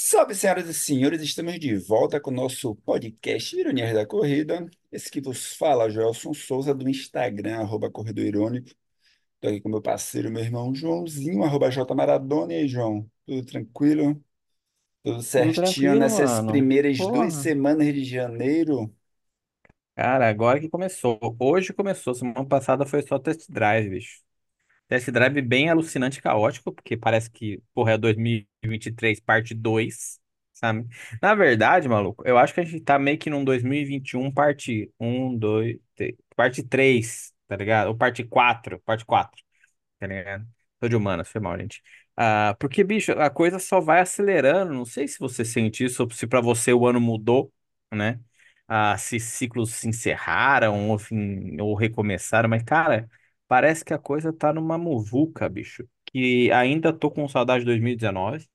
Salve, senhoras e senhores, estamos de volta com o nosso podcast Ironias da Corrida. Esse que vos fala, Joelson Souza, do Instagram, arroba Corredor Irônico. Estou aqui com meu parceiro, meu irmão Joãozinho, arroba J Maradona. E aí, João, tudo tranquilo? Tudo Tudo certinho tranquilo, nessas mano. primeiras duas Porra. semanas de janeiro? Cara, agora que começou. Hoje começou. Semana passada foi só test drive, bicho. Test drive bem alucinante e caótico, porque parece que, porra, é 2023, parte 2, sabe? Na verdade, maluco, eu acho que a gente tá meio que num 2021, parte um, 2, 3, parte 3, tá ligado? Ou parte 4, parte 4. tá ligado? Tô de humanas, foi mal, gente. Ah, porque, bicho, a coisa só vai acelerando. Não sei se você sente isso, ou se pra você o ano mudou, né? Ah, se ciclos se encerraram, ou, fim, ou recomeçaram, mas, cara, parece que a coisa tá numa muvuca, bicho. Que ainda tô com saudade de 2019.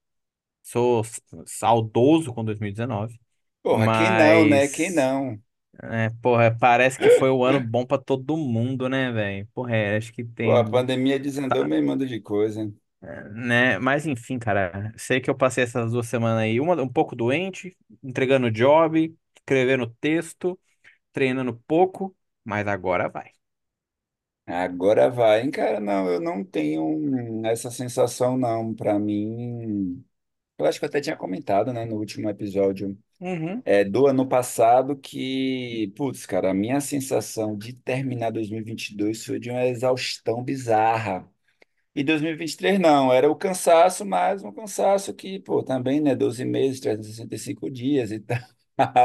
Sou s- saudoso com 2019. Porra, quem não, né? Quem Mas, não? é, porra, parece que foi o ano bom pra todo mundo, né, velho? Porra, é, acho que Pô, a tem. pandemia desandou meio mundo de coisa. né? Mas enfim, cara, sei que eu passei essas duas semanas aí, uma um pouco doente, entregando job, escrevendo texto, treinando pouco, mas agora vai. Agora vai, hein, cara? Não, eu não tenho essa sensação, não. Para mim. Eu acho que eu até tinha comentado, né, no último episódio Uhum. é, do ano passado que, putz, cara, a minha sensação de terminar 2022 foi de uma exaustão bizarra. E 2023 não, era o cansaço, mas um cansaço que, pô, também, né, 12 meses, 365 dias e tal.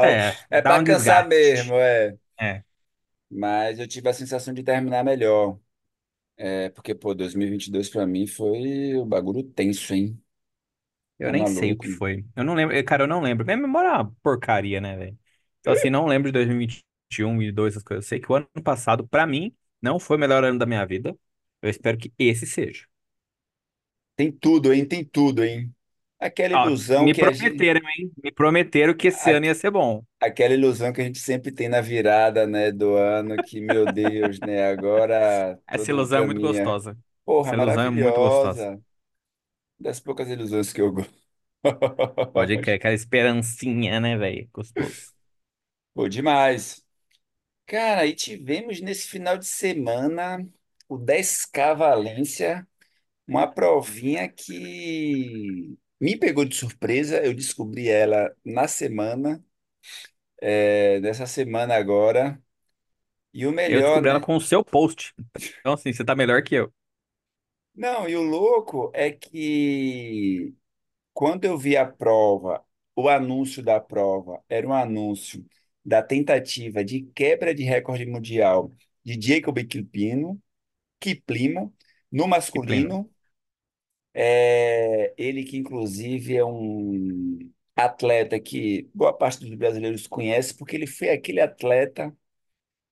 É, É dá para um cansar mesmo, desgaste. é. É, Mas eu tive a sensação de terminar melhor. É porque, pô, 2022 para mim foi o bagulho tenso, hein? eu Tá nem sei o maluco? que foi. Eu não lembro, cara, eu não lembro. Minha memória é uma porcaria, né, velho? Então assim, não lembro de 2021 e 2022 essas coisas. Eu sei que o ano passado, pra mim, não foi o melhor ano da minha vida. Eu espero que esse seja. Tem tudo, hein? Tem tudo, hein? Aquela Ó, ilusão me que a gente, prometeram, hein? Me prometeram que esse ano ia ser bom. aquela ilusão que a gente sempre tem na virada, né, do ano, que, meu Deus, né, agora Essa tudo ilusão é muito caminha. gostosa. Porra, Essa ilusão é muito gostosa. maravilhosa. Das poucas ilusões que eu gosto. Pode crer, aquela esperancinha, né, velho? Gostoso. Pô, demais. Cara, e tivemos nesse final de semana o 10K Valência, uma provinha que me pegou de surpresa. Eu descobri ela na semana, é, dessa semana agora. E o Eu melhor, descobri ela né? com o seu post. Então, assim, você tá melhor que eu. Não, e o louco é que quando eu vi a prova, o anúncio da prova era um anúncio da tentativa de quebra de recorde mundial de Jacob Kiplino, Kiplimo, no Que pleno. masculino. É, ele que inclusive é um atleta que boa parte dos brasileiros conhece, porque ele foi aquele atleta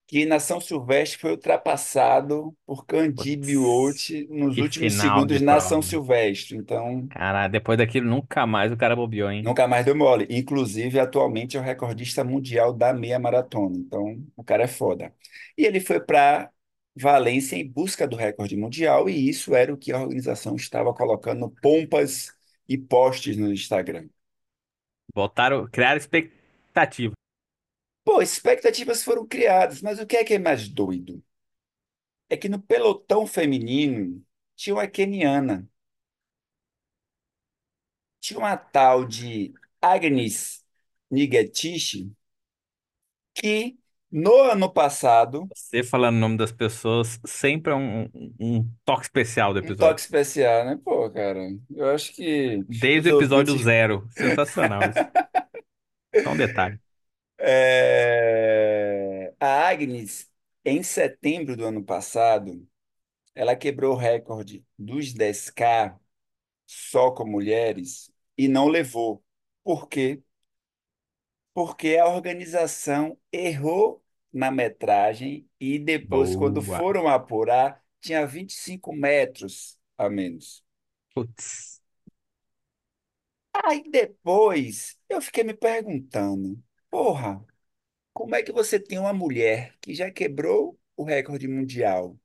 que na São Silvestre foi ultrapassado por Candibe Putz, Biot nos que últimos final segundos de na São prova. Silvestre. Então, depois daquilo, nunca mais o cara bobeou, hein? nunca mais deu mole. Inclusive, atualmente é o recordista mundial da meia maratona. Então, o cara é foda. E ele foi para Valência em busca do recorde mundial, e isso era o que a organização estava colocando pompas e posts no Instagram. Botaram, criaram expectativa. Pô, expectativas foram criadas, mas o que é que é mais doido? É que no pelotão feminino tinha uma queniana. Tinha uma tal de Agnes Nigetish que no ano passado, Você falando o nome das pessoas sempre é um, um, toque especial do um toque episódio. especial, né? Pô, cara, eu acho que Desde o episódio ouvintes. zero. Sensacional isso. Só um detalhe. É, A Agnes, em setembro do ano passado, ela quebrou o recorde dos 10K só com mulheres e não levou. Por quê? Porque a organização errou na metragem e depois, quando Boa. foram apurar, tinha 25 metros a menos. Putz. Aí depois eu fiquei me perguntando, porra, como é que você tem uma mulher que já quebrou o recorde mundial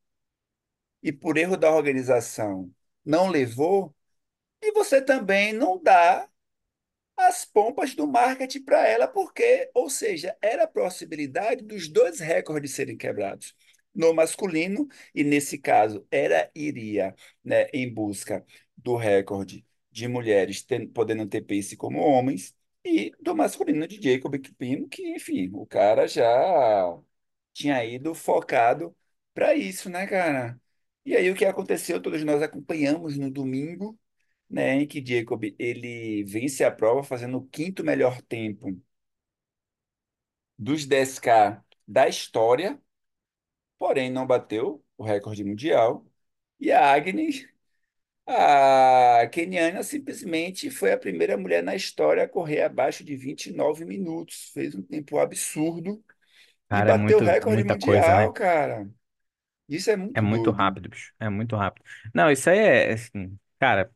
e por erro da organização não levou, e você também não dá as pompas do marketing para ela, porque, ou seja, era a possibilidade dos dois recordes serem quebrados. No masculino, e nesse caso, era iria, né, em busca do recorde de mulheres ten- podendo ter pace como homens, e do masculino de Jacob Pino, que, enfim, o cara já tinha ido focado para isso, né, cara? E aí o que aconteceu, todos nós acompanhamos no domingo, né, em que Jacob ele vence a prova fazendo o quinto melhor tempo dos 10K da história, porém não bateu o recorde mundial. E a Agnes, a keniana, simplesmente foi a primeira mulher na história a correr abaixo de 29 minutos. Fez um tempo absurdo e Cara, é bateu o muito, recorde muita coisa, mundial, né? cara. Isso é É muito muito doido. rápido, bicho. É muito rápido. Não, isso aí é, assim, cara,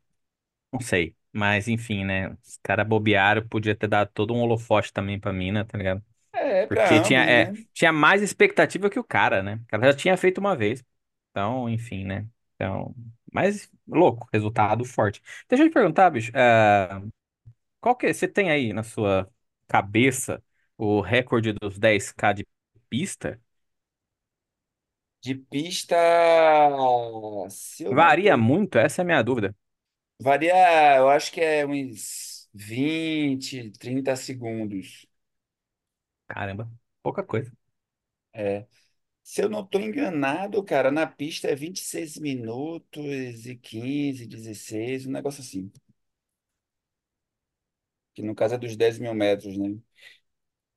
não sei. Mas, enfim, né? Os caras bobearam, podia ter dado todo um holofote também pra mina, tá ligado? É, para Porque tinha, ambos, é, né? tinha mais expectativa que o cara, né? O cara já tinha feito uma vez. Então, enfim, né? Então, mas louco, resultado forte. Deixa eu te perguntar, bicho, ah, qual que é, você tem aí na sua cabeça o recorde dos 10K de pista? De pista, se eu não tô, Varia muito? Essa é a minha dúvida. Varia, eu acho que é uns 20, 30 segundos. Caramba, pouca coisa. É. Se eu não estou enganado, cara, na pista é 26 minutos e 15, 16, um negócio assim. Que no caso é dos 10 mil metros, né?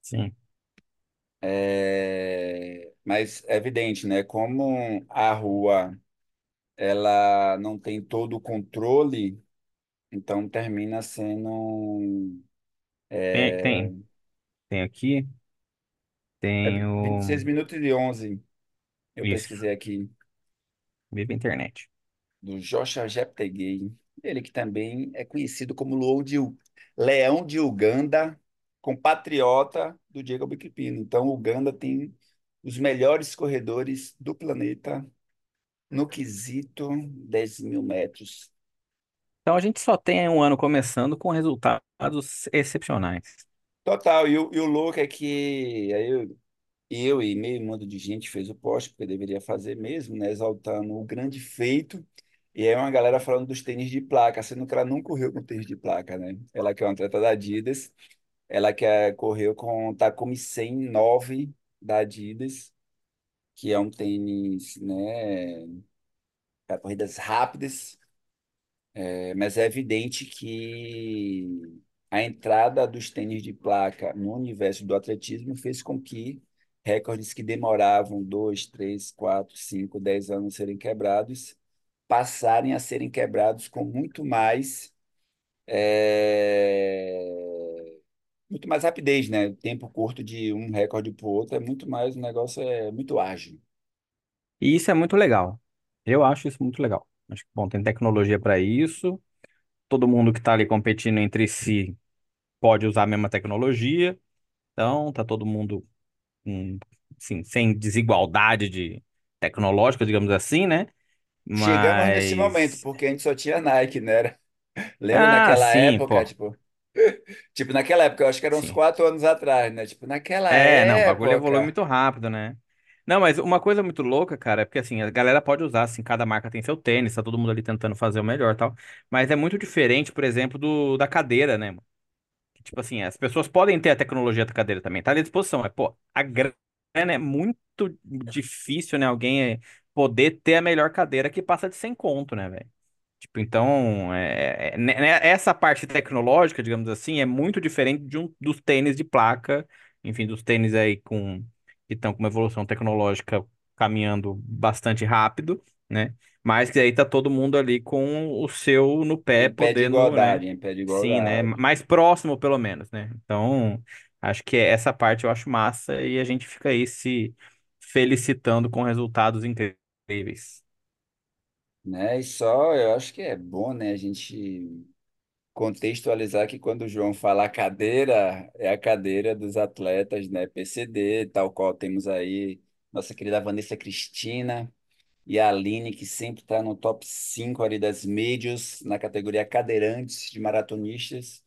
Sim. É, Mas é evidente, né? Como a rua ela não tem todo o controle, então termina sendo Tem, é, tem, tem aqui, é tenho 26 minutos e 11. Eu isso, pesquisei aqui. viva a internet. do Joshua Jeptegei, ele que também é conhecido como Leão de, U- Leão de Uganda, compatriota do Diego Bikipino. Então, Uganda tem os melhores corredores do planeta no quesito 10 mil metros. Então a gente só tem um ano começando com resultados excepcionais. Total, e o, e o louco é que aí eu, eu e meio mundo de gente fez o post, porque deveria fazer mesmo, né, exaltando o grande feito. E aí uma galera falando dos tênis de placa, sendo que ela não correu com tênis de placa, né? Ela que é uma atleta da Adidas, ela que é- correu com o Takumi 109 da Adidas, que é um tênis, né, para corridas rápidas, É, mas é evidente que a entrada dos tênis de placa no universo do atletismo fez com que recordes que demoravam dois, três, quatro, cinco, dez anos a serem quebrados passarem a serem quebrados com muito mais é, muito mais rapidez, né? O tempo curto de um recorde para o outro é muito mais, o negócio é muito ágil. E isso é muito legal. Eu acho isso muito legal. Acho que, bom, tem tecnologia para isso. Todo mundo que está ali competindo entre si pode usar a mesma tecnologia. Então, tá todo mundo, hum, assim, sem desigualdade de tecnológica, digamos assim, né? Chegamos nesse momento, porque a gente só tinha Nike, né? Lembra ah, naquela sim, época, pô, tipo, tipo, naquela época, eu acho que eram uns sim. quatro anos atrás, né? Tipo, naquela É, não, o bagulho evolui época. muito rápido, né? Não, mas uma coisa muito louca, cara, é porque assim, a galera pode usar, assim, cada marca tem seu tênis, tá todo mundo ali tentando fazer o melhor e tal. Mas é muito diferente, por exemplo, do da cadeira, né, mano? Que, Tipo assim, as pessoas podem ter a tecnologia da cadeira também, tá ali à disposição. É, pô, a grana é muito difícil, né? Alguém é, poder ter a melhor cadeira que passa de 100 conto, né, velho? Tipo, então, é, é- né- né, essa parte tecnológica, digamos assim, é muito diferente de um, dos tênis de placa, enfim, dos tênis aí com, que estão com uma evolução tecnológica caminhando bastante rápido, né? Mas que aí tá todo mundo ali com o seu no pé, Em pé de podendo, né? igualdade, em pé de Sim, né? Mais próximo, pelo menos, né? Então, acho que essa parte eu acho massa e a gente fica aí se felicitando com resultados incríveis. Né? E só, eu acho que é bom, né, a gente contextualizar que quando o João fala cadeira, é a cadeira dos atletas, né, PCD, tal qual temos aí nossa querida Vanessa Cristina e a Aline, que sempre está no top 5 ali das médias, na categoria cadeirantes de maratonistas.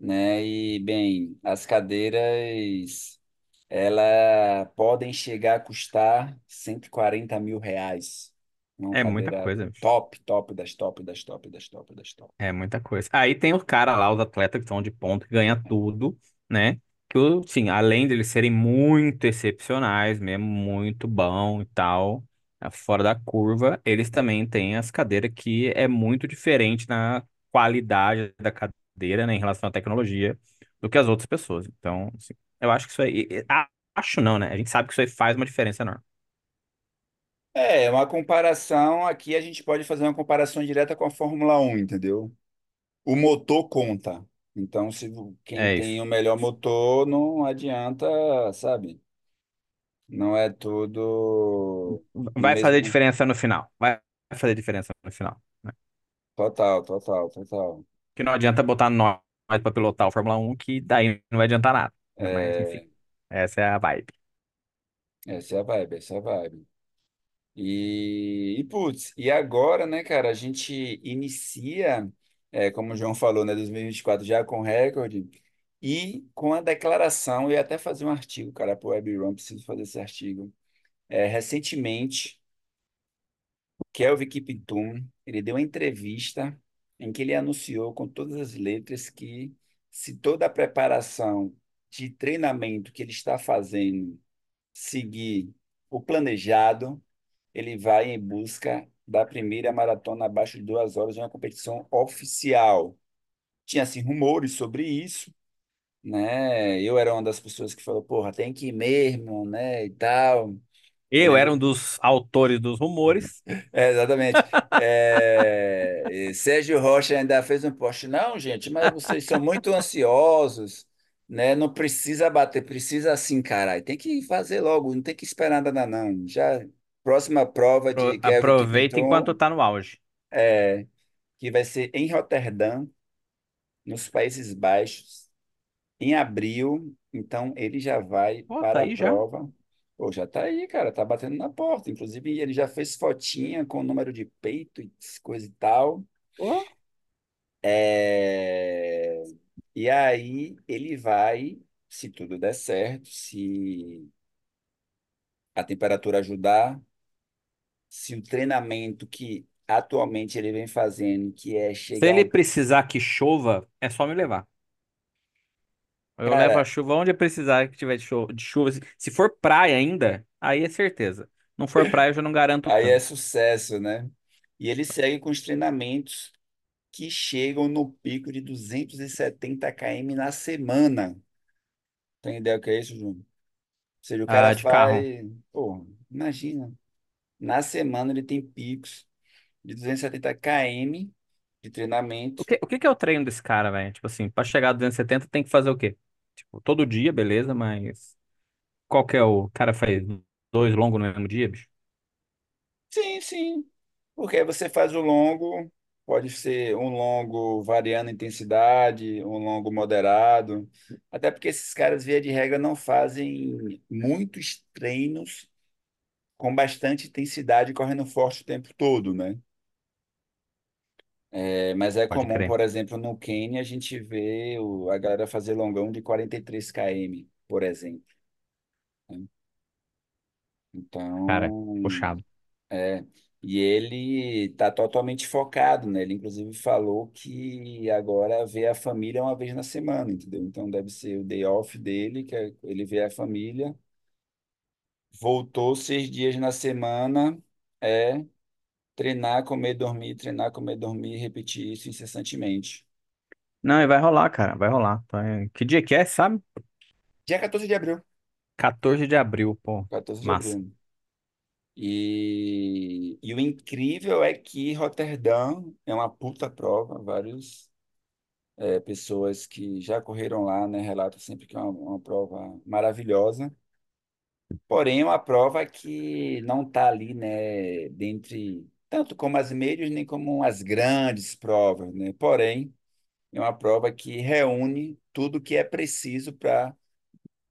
né? E, bem, as cadeiras, ela podem chegar a custar 140 mil reais. Uma É muita coisa, top, top das top, das top, das top, das top. É muita coisa. Aí tem os caras lá, os atletas que estão de ponta, que ganham tudo, né? Que, o- sim, além de eles serem muito excepcionais, mesmo muito bom e tal, é, fora da curva, eles também têm as cadeiras que é muito diferente na qualidade da cadeira, né, em relação à tecnologia, do que as outras pessoas. Então, assim, eu acho que isso aí. Acho não, né? A gente sabe que isso aí faz uma diferença enorme. É, uma comparação, aqui a gente pode fazer uma comparação direta com a Fórmula Um, entendeu? O motor conta. Então, se quem É tem isso. o melhor motor, não adianta, sabe? Não é tudo Vai fazer mesmo. diferença no final. Vai fazer diferença no final. né? Total, total, total. Que não adianta botar nós pra pilotar o Fórmula Um, que daí não vai adiantar nada. né? Mas, enfim, É, essa é a vibe. essa é a vibe, essa é a vibe. E, e putz, e agora, né, cara, a gente inicia, é, como o João falou, né, 2024 já com recorde e com a declaração, ia até fazer um artigo, cara, para o WebRun, preciso fazer esse artigo. É, recentemente, o Kelvin Kiptum, ele deu uma entrevista em que ele anunciou com todas as letras que se toda a preparação de treinamento que ele está fazendo seguir o planejado, ele vai em busca da primeira maratona abaixo de duas horas de uma competição oficial. Tinha assim rumores sobre isso, né? Eu era uma das pessoas que falou, porra, tem que ir mesmo, né? E tal. Eu era um dos autores dos rumores. É, exatamente. É, Sérgio Rocha ainda fez um post. Não, gente, mas vocês são muito ansiosos, né? Não precisa bater, precisa assim, caralho. Tem que fazer logo, não tem que esperar nada, não. Já próxima prova de Pro- Kelvin Aproveita enquanto Kiptum, tá no auge. é, que vai ser em Roterdã, nos Países Baixos, em abril. Então ele já vai Pô, tá para a aí já. prova. Pô, já tá aí, cara, tá batendo na porta. Inclusive, ele já fez fotinha com o número de peito e coisa e tal. Pô, É, E aí ele vai, se tudo der certo, se a temperatura ajudar, se o treinamento que atualmente ele vem fazendo, que é se chegar ele um... precisar que chova, é só me levar. Eu levo a Cara, chuva onde precisar que tiver de chuva. De chuva. Se se for praia ainda, aí é certeza. Não for praia, eu já não garanto aí é tanto. sucesso, né? E ele segue com os treinamentos que chegam no pico de 270 km na semana. Tem ideia do que é isso, Júnior? Ou seja, o cara Ah, de carro. faz... Pô, imagina. Na semana ele tem picos de 270 km de O treinamento. que, o que que é o treino desse cara, velho? Tipo assim, pra chegar a 270 tem que fazer o quê? Tipo, todo dia, beleza, mas qual que é o o cara faz dois longos no mesmo dia, bicho? Sim, sim. Porque aí você faz o longo, pode ser um longo variando a intensidade, um longo moderado. Até porque esses caras, via de regra, não fazem muitos treinos com bastante intensidade, correndo forte o tempo todo, né? É, mas é Pode comum, crer. por exemplo, no Quênia, a gente vê o- a galera fazer longão de 43 km, por exemplo. né? Cara, Então, puxado. É, e ele está totalmente focado, né? Ele inclusive falou que agora vê a família uma vez na semana, entendeu? Então deve ser o day off dele, que é ele vê a família, voltou seis dias na semana, é treinar, comer, dormir, treinar, comer, dormir, repetir isso incessantemente. Não, e vai rolar, cara, vai rolar. Vai- Que dia que é, sabe? Dia 14 de abril. 14 de abril, pô. 14 de Massa. abril. E, e o incrível é que Roterdã é uma puta prova, vários é, pessoas que já correram lá, né, relatam sempre que é uma, uma prova maravilhosa. Porém, é uma prova que não está ali, né, dentre tanto como as médias nem como as grandes provas, né? Porém, é uma prova que reúne tudo que é preciso para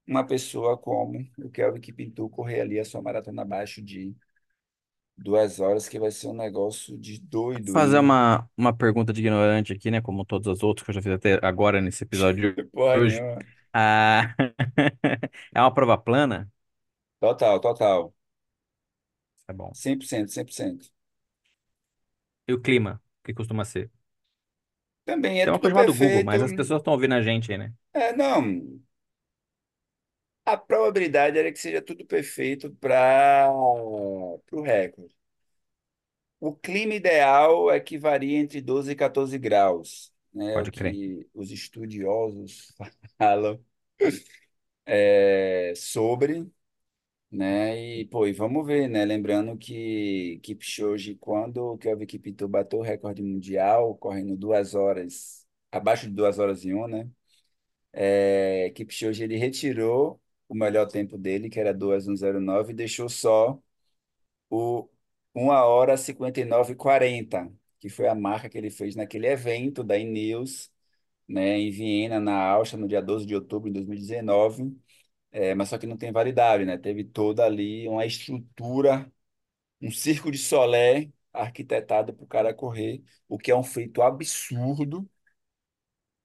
uma pessoa como o Kelvin Kiptum correr ali a sua maratona abaixo de Duas horas que vai ser um negócio de doido. Fazer uma, uma pergunta de ignorante aqui, né? Como todas as outras que eu já fiz até agora nesse episódio de porra hoje. nenhuma. Ah, é uma prova plana? Total, total. Tá bom. cem por cento cem por cento E o clima, que costuma ser? Também é Tem uma tudo coisa chamada Google, perfeito. mas as pessoas estão ouvindo a gente aí, né? É, não. A probabilidade era que seja tudo perfeito para o recorde. O clima ideal é que varia entre 12 e 14 graus, né? É o Pode crer. que os estudiosos falam é, sobre, né? E, pô, e vamos ver, né? Lembrando que Kipchoge, quando o Kelvin Kiptum bateu o recorde mundial, correndo duas horas, abaixo de duas horas e um, né? É, Kipchoge, ele retirou o melhor tempo dele, que era 2:1:09, e deixou só o uma hora 59:40, que foi a marca que ele fez naquele evento da Ineos, né, em Viena, na Áustria, no dia 12 de outubro de 2019. É, mas só que não tem validade, né? Teve toda ali uma estrutura, um circo de Solé arquitetado para o cara correr, o que é um feito absurdo,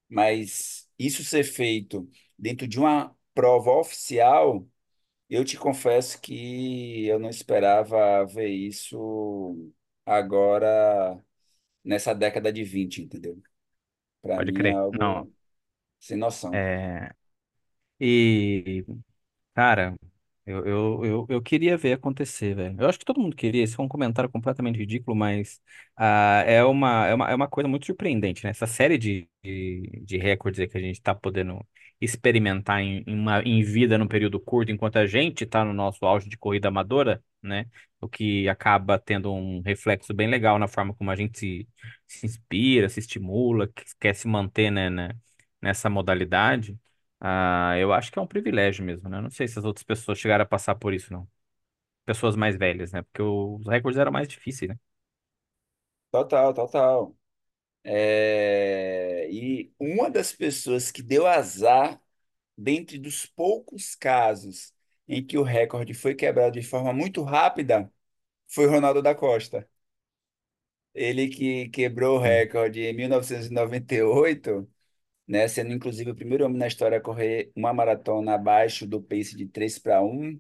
mas isso ser feito dentro de uma prova oficial, eu te confesso que eu não esperava ver isso agora nessa década de 20, entendeu? Para Pode mim é crer. Não. algo sem noção. É... E Cara, eu, eu, eu, eu queria ver acontecer, velho. Eu acho que todo mundo queria. Esse foi um comentário completamente ridículo, mas ah, é uma, é uma, é uma coisa muito surpreendente, né? Essa série de, de, de recordes aí que a gente tá podendo experimentar em, em, uma, em vida num período curto, enquanto a gente tá no nosso auge de corrida amadora, né? O que acaba tendo um reflexo bem legal na forma como a gente se, se inspira, se estimula, que quer se manter, né, né, nessa modalidade. Ah, eu acho que é um privilégio mesmo, né? Não sei se as outras pessoas chegaram a passar por isso, não. Pessoas mais velhas, né? Porque os recordes eram mais difíceis, né? Total, total. É, E uma das pessoas que deu azar, dentre dos poucos casos em que o recorde foi quebrado de forma muito rápida, foi Ronaldo da Costa. Ele que quebrou o Sim. recorde em 1998, né, sendo inclusive o primeiro homem na história a correr uma maratona abaixo do pace de 3 para um,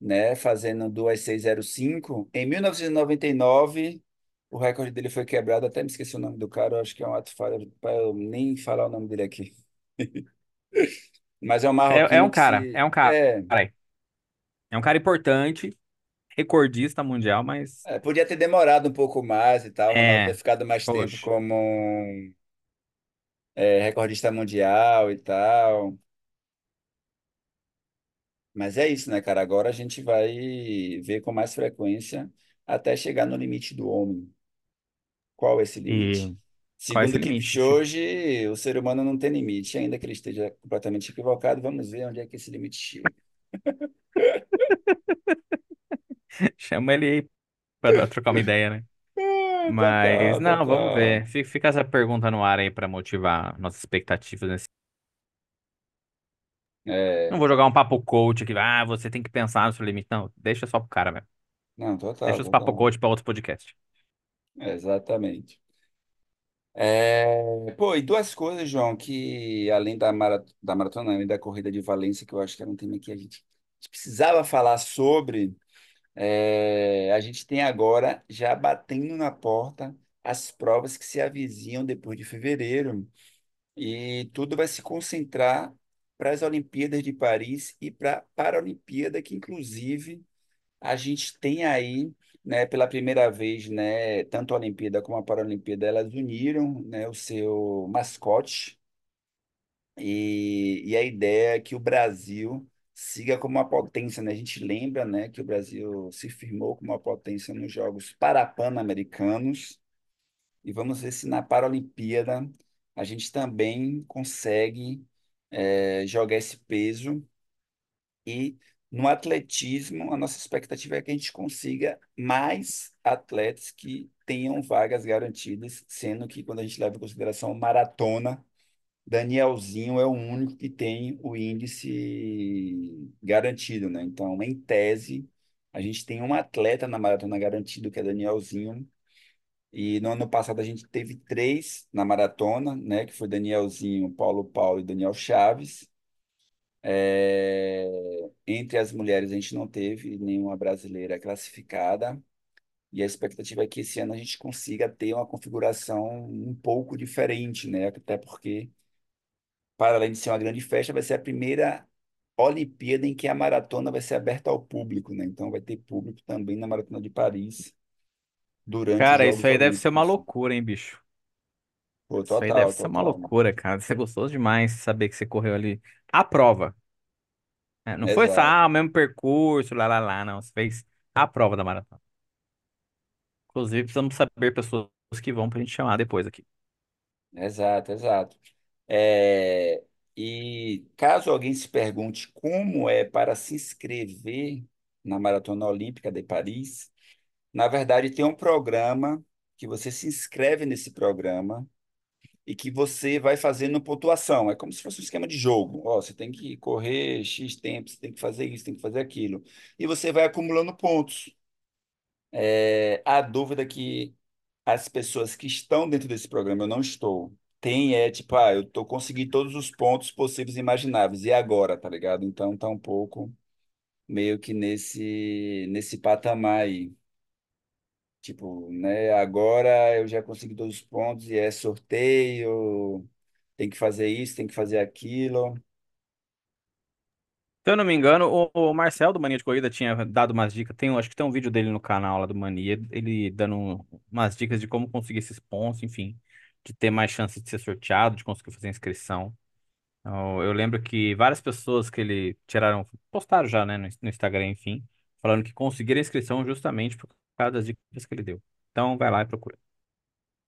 né, fazendo 2:6:05. Em 1999, o recorde dele foi quebrado, até me esqueci o nome do cara, eu acho que é um ato falho para eu nem falar o nome dele aqui. Mas é um É, é marroquino um que cara, se é um cara. é, Peraí. É um cara importante, recordista mundial, mas é, podia ter demorado um pouco mais e tal, o Ronaldo ter é. ficado mais tempo Poxa. como um, é, recordista mundial e tal. Mas é isso, né, cara? Agora a gente vai ver com mais frequência até chegar no limite do homem. Qual é esse limite? E qual é esse Segundo limite? Ch- Kipchoge, o ser humano não tem limite, ainda que ele esteja completamente equivocado. Vamos ver onde é que esse limite chega. Chama ele aí pra dar- trocar uma ideia, né? Mas, total, não, vamos total. ver. Fi- Fica essa pergunta no ar aí pra motivar nossas expectativas nesse. Não É, vou jogar um papo coach aqui. Ah, você tem que pensar no seu limite. Não, deixa só pro cara mesmo. não, total, Deixa os papo total. coach pra outro podcast. Exatamente. É, pô, e duas coisas, João, que além da, mara, da maratona, além da corrida de Valência, que eu acho que era um tema que a gente, a gente precisava falar sobre. É, a gente tem agora, já batendo na porta, as provas que se avizinham depois de fevereiro. E tudo vai se concentrar para as Olimpíadas de Paris e para a Paralimpíada, que inclusive a gente tem aí, né, pela primeira vez, né, tanto a Olimpíada como a Paralimpíada, elas uniram, né, o seu mascote. E, e a ideia é que o Brasil siga como uma potência, né? A gente lembra, né, que o Brasil se firmou como uma potência nos Jogos Parapan-Americanos e vamos ver se na Paralimpíada a gente também consegue eh, jogar esse peso e no atletismo a nossa expectativa é que a gente consiga mais atletas que tenham vagas garantidas, sendo que quando a gente leva em consideração maratona Danielzinho é o único que tem o índice garantido, né? Então, em tese, A gente tem um atleta na maratona garantido, que é Danielzinho. E no ano passado a gente teve três na maratona, né? Que foi Danielzinho, Paulo Paulo e Daniel Chaves. É, Entre as mulheres a gente não teve nenhuma brasileira classificada. E a expectativa é que esse ano a gente consiga ter uma configuração um pouco diferente, né? Até porque, para além de ser uma grande festa, vai ser a primeira Olimpíada em que a maratona vai ser aberta ao público, né? Então vai ter público também na Maratona de Paris durante Cara, isso aí deve ser uma loucura, hein, bicho? Pô, Isso aí deve total, ser uma total. loucura, cara. Você gostou demais de saber que você correu ali a prova. né? Não foi só Exato, ah, o mesmo percurso, lá, lá, lá, não. Você fez a prova da maratona. Inclusive, precisamos saber pessoas que vão pra gente chamar depois aqui. exato, exato. É, e caso alguém se pergunte como é para se inscrever na Maratona Olímpica de Paris, na verdade tem um programa que você se inscreve nesse programa e que você vai fazendo pontuação. É como se fosse um esquema de jogo. Ó, você tem que correr X tempo, você tem que fazer isso, tem que fazer aquilo. E você vai acumulando pontos. É, a dúvida que as pessoas que estão dentro desse programa, eu não estou, tem é tipo, ah, eu tô conseguindo todos os pontos possíveis e imagináveis. E agora, tá ligado? Então tá um pouco meio que nesse nesse patamar aí. Tipo, né? Agora eu já consegui todos os pontos e é sorteio, tem que fazer isso, tem que fazer aquilo. Se eu não me engano, o, o Marcel do Mania de Corrida tinha dado umas dicas. Tem, acho que tem um vídeo dele no canal lá do Mania, ele dando um- umas dicas de como conseguir esses pontos, enfim, de ter mais chance de ser sorteado, de conseguir fazer inscrição. Eu, eu lembro que várias pessoas que ele tiraram, postaram já, né, no, no Instagram, enfim, falando que conseguiram inscrição justamente por causa das dicas que ele deu. Então, vai lá e procura.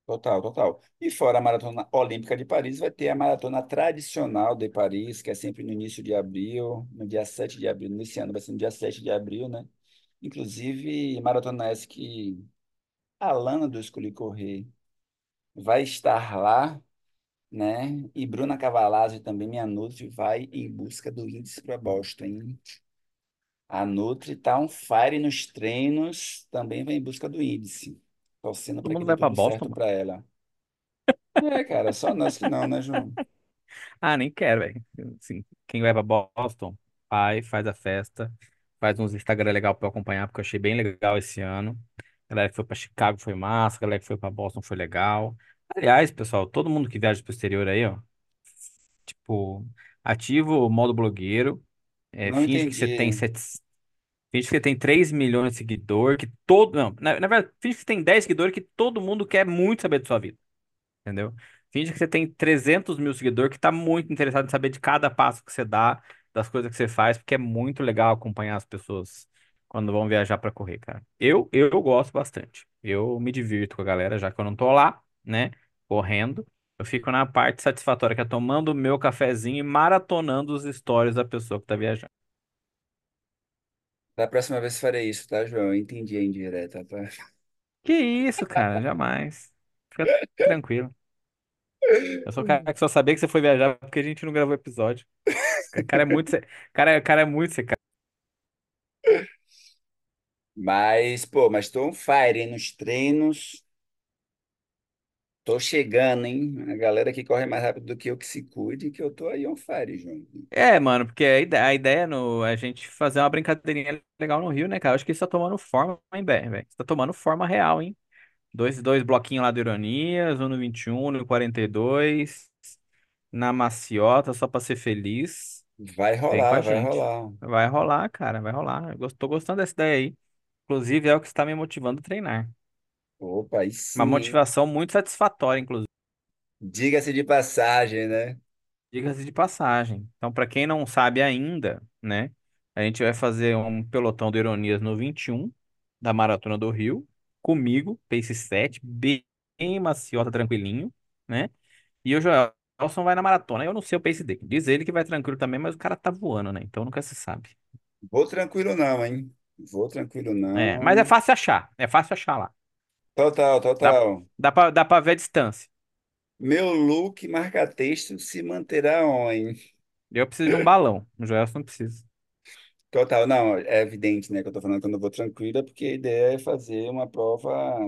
Total, total. E fora a Maratona Olímpica de Paris, vai ter a Maratona Tradicional de Paris, que é sempre no início de abril, no dia 7 de abril. Nesse ano vai ser no dia 7 de abril, né? Inclusive, maratona essa que a Lana do Escolhi Correr vai estar lá, né? E Bruna Cavalazzi também, minha Nutri, vai em busca do índice para Boston, hein? A Nutri tá on fire nos treinos, também vai em busca do índice. Torcendo Todo para que mundo dê vai pra tudo Boston, certo mano. para ela. É, cara, só nós que não, né, João? Ah, nem quero, velho. Assim, quem vai pra Boston, vai, faz a festa, faz uns Instagram legal pra eu acompanhar, porque eu achei bem legal esse ano. A galera que foi pra Chicago foi massa, galera que foi pra Boston foi legal. Aliás, pessoal, todo mundo que viaja pro exterior aí, ó, tipo, ativa o modo blogueiro, é, Não finge que você tem entendi. sete, finge que você tem 3 milhões de seguidores, que todo, não, na, na verdade, finge que você tem 10 seguidores que todo mundo quer muito saber da sua vida. Entendeu? Finge que você tem 300 mil seguidores que tá muito interessado em saber de cada passo que você dá, das coisas que você faz, porque é muito legal acompanhar as pessoas quando vão viajar para correr, cara. Eu, eu gosto bastante. Eu me divirto com a galera, já que eu não tô lá, né, correndo. Eu fico na parte satisfatória, que é tomando o meu cafezinho e maratonando os stories da pessoa que tá viajando. Da próxima vez farei isso, tá, João? Eu entendi a indireta, tá? Que isso, cara, jamais. Fica tranquilo. Eu sou o cara que só sabia que você foi viajar porque a gente não gravou episódio. Esse cara é muito, se- cara, cara é muito secado. Mas, pô, mas tô on fire, hein? Nos treinos. Tô chegando, hein? A galera que corre mais rápido do que eu que se cuide, que eu tô aí on fire, João. É, mano, porque a ideia, a ideia no, é a gente fazer uma brincadeirinha legal no Rio, né, cara? Acho que isso tá tomando forma, hein, velho? velho? Isso tá tomando forma real, hein? Dois, dois bloquinhos lá do Ironias, um no 21, um no 42, na Maciota, só pra ser feliz. Vai Vem com a rolar, vai gente. rolar. Vai rolar, cara, vai rolar. Eu tô gostando dessa ideia aí. Inclusive, é o que está me motivando a treinar. Opa, aí Uma sim, motivação muito satisfatória, inclusive. Diga-se de passagem, né? Diga-se de passagem. Então, para quem não sabe ainda, né? A gente vai fazer um pelotão de ironias no 21 da Maratona do Rio, comigo, pace 7, bem maciota, tranquilinho, né? E o Joelson vai na maratona. Eu não sei o pace dele. Diz ele que vai tranquilo também, mas o cara tá voando, né? Então nunca se sabe. Vou tranquilo não, hein? Vou tranquilo É, mas é não. fácil achar. É fácil achar lá. Total, Dá, total. dá pra, dá pra ver a distância. Meu look marca-texto se manterá on. Eu preciso de um balão. O Joelson não precisa. Total, não, é evidente, né, que eu tô falando que eu não vou tranquila, porque a ideia é fazer uma prova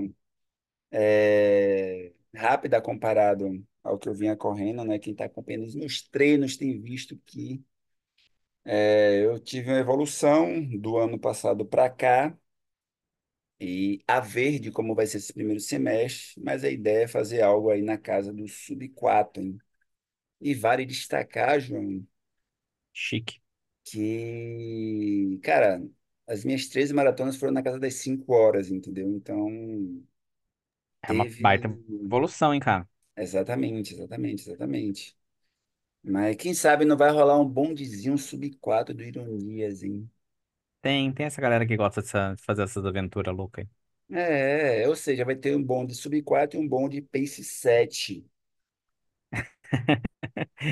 é, rápida comparado ao que eu vinha correndo, né? Quem está acompanhando os meus treinos tem visto que é, eu tive uma evolução do ano passado para cá e a ver de como vai ser esse primeiro semestre, mas a ideia é fazer algo aí na casa do sub 4, hein? E vale destacar, João, Chique. que, cara, as minhas 13 maratonas foram na casa das 5 horas, entendeu? Então, É uma baita teve. evolução, hein, cara? Exatamente, exatamente, exatamente. Mas quem sabe não vai rolar um bondezinho sub 4 do Ironias, hein? Tem, tem essa galera que gosta dessa- de fazer essas aventuras loucas aí. É, ou seja, vai ter um bonde sub 4 e um bonde pace 7.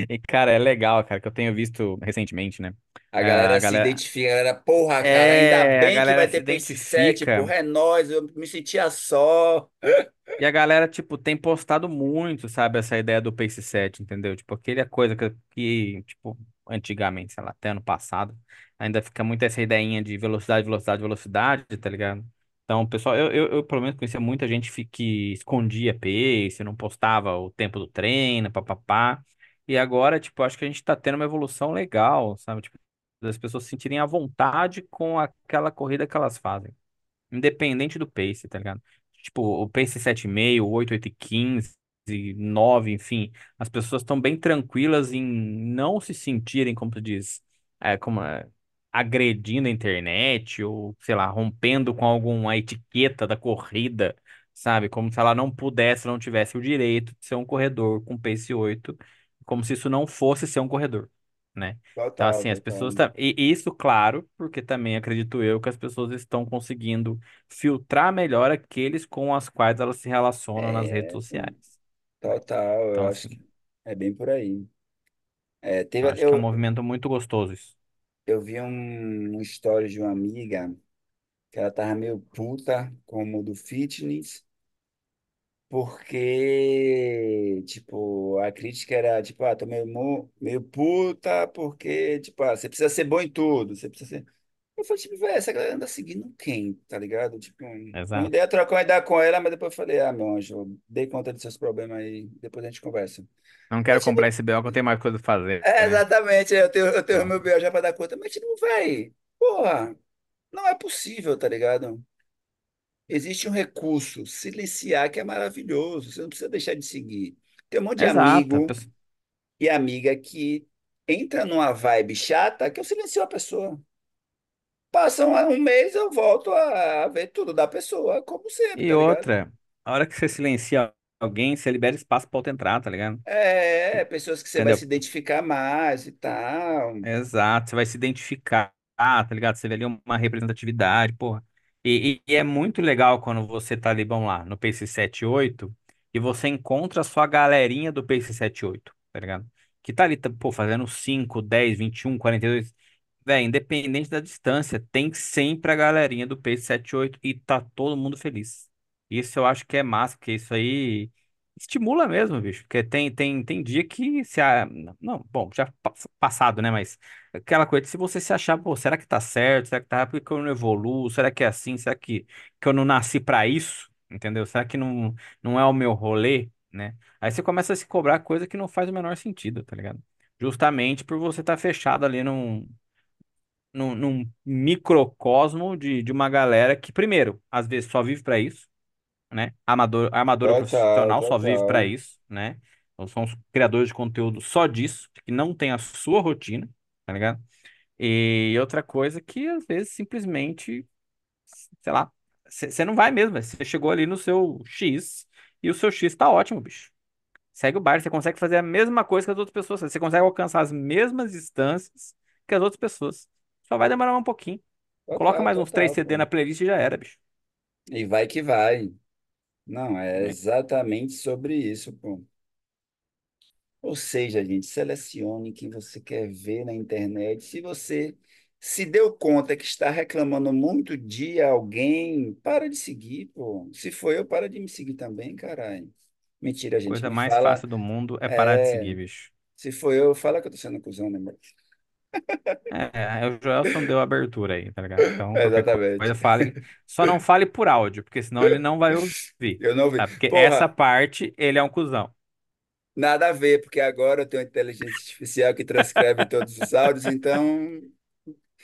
E, cara, é legal, cara, que eu tenho visto recentemente, né? A É, A galera se galera. identifica, a galera, porra, cara, ainda É, a bem que galera vai se ter pace 7, identifica. porra, é nóis, eu me sentia só. E a galera, tipo, tem postado muito, sabe, essa ideia do Pace Set, entendeu? Tipo, aquele coisa que, que, tipo, antigamente, sei lá, até ano passado, ainda fica muito essa ideinha de velocidade, velocidade, velocidade, tá ligado? Então, pessoal, eu, eu, eu, pelo menos conhecia muita gente que escondia pace, não postava o tempo do treino, papapá. E agora, tipo, acho que a gente tá tendo uma evolução legal, sabe? Tipo, das pessoas se sentirem à vontade com aquela corrida que elas fazem. Independente do pace, tá ligado? Tipo, o pace 7,5, 8, 8 e 15, 9, enfim. As pessoas estão bem tranquilas em não se sentirem, como tu diz, é, como, é, agredindo a internet ou, sei lá, rompendo com alguma etiqueta da corrida, sabe? Como se ela não pudesse, não tivesse o direito de ser um corredor com pace 8, como se isso não fosse ser um corredor, né? Então, Total, assim, as total. pessoas. E isso, claro, porque também acredito eu que as pessoas estão conseguindo filtrar melhor aqueles com as quais elas se relacionam nas redes É, sociais, total, Então, eu acho assim, que é bem por aí. É, teve, acho que é um eu, movimento muito gostoso isso. Eu vi um, um story de uma amiga que ela tava meio puta com o mundo fitness. Porque, tipo, a crítica era, tipo, ah, tô meio, meio puta, porque, tipo, ah, você precisa ser bom em tudo, você precisa ser... Eu falei, tipo, velho, essa galera anda seguindo quem, tá ligado? Tipo, uma Exato. ideia trocar uma ideia com ela, mas depois eu falei, ah, meu anjo, dei conta dos seus problemas aí, depois a gente conversa. Não quero Mas, tipo, comprar esse BO que eu tenho mais coisa pra fazer, é, né? exatamente, eu tenho, eu tenho meu BO já pra dar conta, mas, tipo, velho, porra, não é possível, tá ligado? Existe um recurso, silenciar, que é maravilhoso. Você não precisa deixar de seguir. Tem um monte de exato. amigo e amiga que entra numa vibe chata que eu silencio a pessoa. Passa um, mês, eu volto a ver tudo da pessoa, como sempre, E tá outra, a hora que você silencia alguém, você libera espaço pra outra entrar, tá ligado? É, pessoas que você vai se Entendeu? identificar mais e tal. Exato, você vai se identificar, tá ligado? Você vê ali uma representatividade, porra. E, e- e é muito legal quando você tá ali, vamos lá, no Pace 78 e você encontra a sua galerinha do Pace 78, tá ligado? Que tá ali, pô, fazendo 5, 10, 21, 42. Véi, independente da distância, tem sempre a galerinha do Pace 78 e tá todo mundo feliz. Isso eu acho que é massa, porque isso aí estimula mesmo, bicho. Porque tem, tem, tem dia que se a... Não, bom, já pa- passado, né? Mas aquela coisa, se você se achar, pô, será que tá certo? Será que tá rápido? Que eu não evoluo? Será que é assim? Será que, que eu não nasci pra isso? Entendeu? Será que não, não é o meu rolê, né? Aí você começa a se cobrar coisa que não faz o menor sentido, tá ligado? Justamente por você estar fechado ali num, num, num microcosmo de, de uma galera que, primeiro, às vezes só vive pra isso né? Amador, amador ou Total, profissional só vive para isso, né? Então, são os criadores de conteúdo só disso, que não tem a sua rotina, tá ligado? E outra coisa que às vezes simplesmente, sei lá, você não vai mesmo, você chegou ali no seu X e o seu X tá ótimo, bicho. Segue o baile, você consegue fazer a mesma coisa que as outras pessoas, você consegue alcançar as mesmas distâncias que as outras pessoas. Só vai demorar um pouquinho. Coloca mais uns três total, CD pô. na playlist e já era, bicho. E vai que vai. Não, é né? exatamente sobre isso, pô. Ou seja, gente, selecione quem você quer ver na internet. Se você se deu conta que está reclamando muito de alguém, para de seguir, pô. Se for eu, para de me seguir também, caralho. Mentira, gente, Coisa mais fala. fácil do mundo é parar de É, seguir, bicho. se for eu, fala que eu tô sendo cuzão, né, mano? É, o Joelson deu abertura aí, tá ligado? Então, Exatamente. coisa, fale. Só não fale por áudio, porque senão ele não vai ouvir. Eu não vi. Tá? Porque essa Porra, parte, ele é um cuzão. nada a ver, porque agora eu tenho uma inteligência artificial que transcreve todos os áudios, então.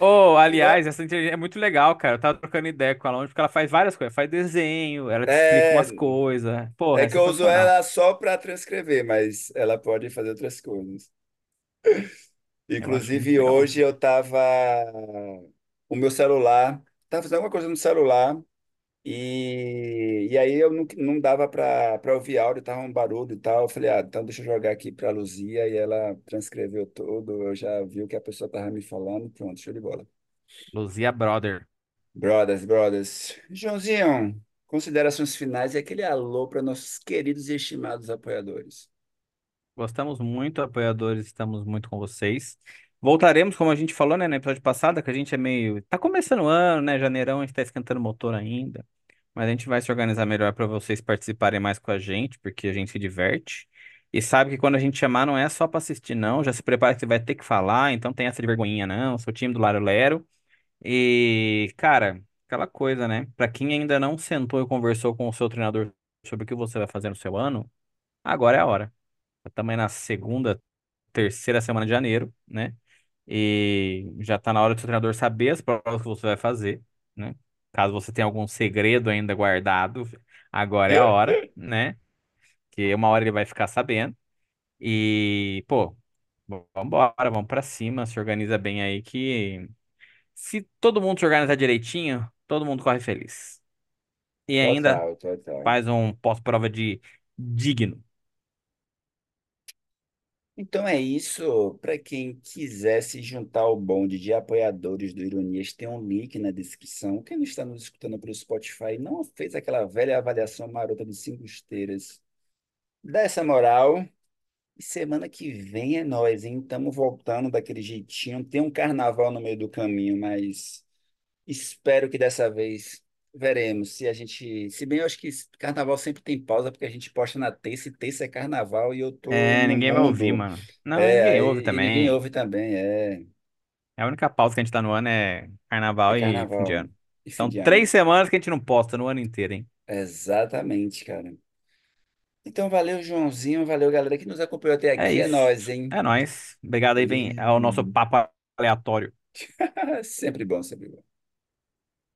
Oh, aliás, essa inteligência é muito legal, cara. Eu tava trocando ideia com ela ontem, porque ela faz várias coisas. Faz desenho, ela te explica É, umas coisas. Porra, é é que eu uso sensacional. ela só para transcrever, mas ela pode fazer outras coisas. Eu acho muito Inclusive, legal. hoje eu tava. O meu celular. Tava fazendo alguma coisa no celular. E, e aí eu não, não dava para ouvir áudio, tava um barulho e tal. Eu falei, ah, então deixa eu jogar aqui para Luzia e ela transcreveu tudo. Eu já vi o que a pessoa tava me falando. Pronto, show de bola. Luzia Brother. Brothers, brothers. Joãozinho, considerações finais e aquele alô para nossos queridos e estimados apoiadores. Gostamos muito, apoiadores, estamos muito com vocês. Voltaremos, como a gente falou, né, no episódio passado, que a gente é meio. Tá começando o ano, né? Janeirão, a gente tá esquentando o motor ainda. Mas a gente vai se organizar melhor para vocês participarem mais com a gente, porque a gente se diverte. E sabe que quando a gente chamar não é só para assistir, não. Já se prepara que você vai ter que falar, então tem essa de vergonhinha, não. Sou time do Laro Lero. E, cara, aquela coisa, né? Para quem ainda não sentou e conversou com o seu treinador sobre o que você vai fazer no seu ano, agora é a hora. Aí na segunda, terceira semana de janeiro, né? E já está na hora do seu treinador saber as provas que você vai fazer, né? Caso você tenha algum segredo ainda guardado, agora é a hora, né? Que uma hora ele vai ficar sabendo. E, pô, vamos embora, vamos pra cima, se organiza bem aí que se todo mundo se organizar direitinho, todo mundo corre feliz. E ainda Total, total. faz um pós-prova de digno. Então é isso. Para quem quiser se juntar ao bonde de apoiadores do Ironias, tem um link na descrição. Quem não está nos escutando pelo Spotify e não fez aquela velha avaliação marota de cinco estrelas, dá essa moral. E semana que vem é nós, hein? Estamos voltando daquele jeitinho. Tem um carnaval no meio do caminho, mas espero que dessa vez veremos se a gente. Se bem eu acho que carnaval sempre tem pausa, porque a gente posta na terça e terça é carnaval e eu tô É, ninguém vai ouvir, mano. Não, É, ninguém ouve aí, e ninguém também. ouve também, é. A única pausa que a gente tá no ano é É carnaval e fim de carnaval ano. e fim São de três ano. semanas que a gente não posta no ano inteiro, hein? Exatamente, cara. Então valeu, Joãozinho, valeu, galera que nos acompanhou até É aqui. É isso. nóis, hein? É nóis. Obrigado aí, vem ao nosso E papo aleatório. sempre bom, sempre bom.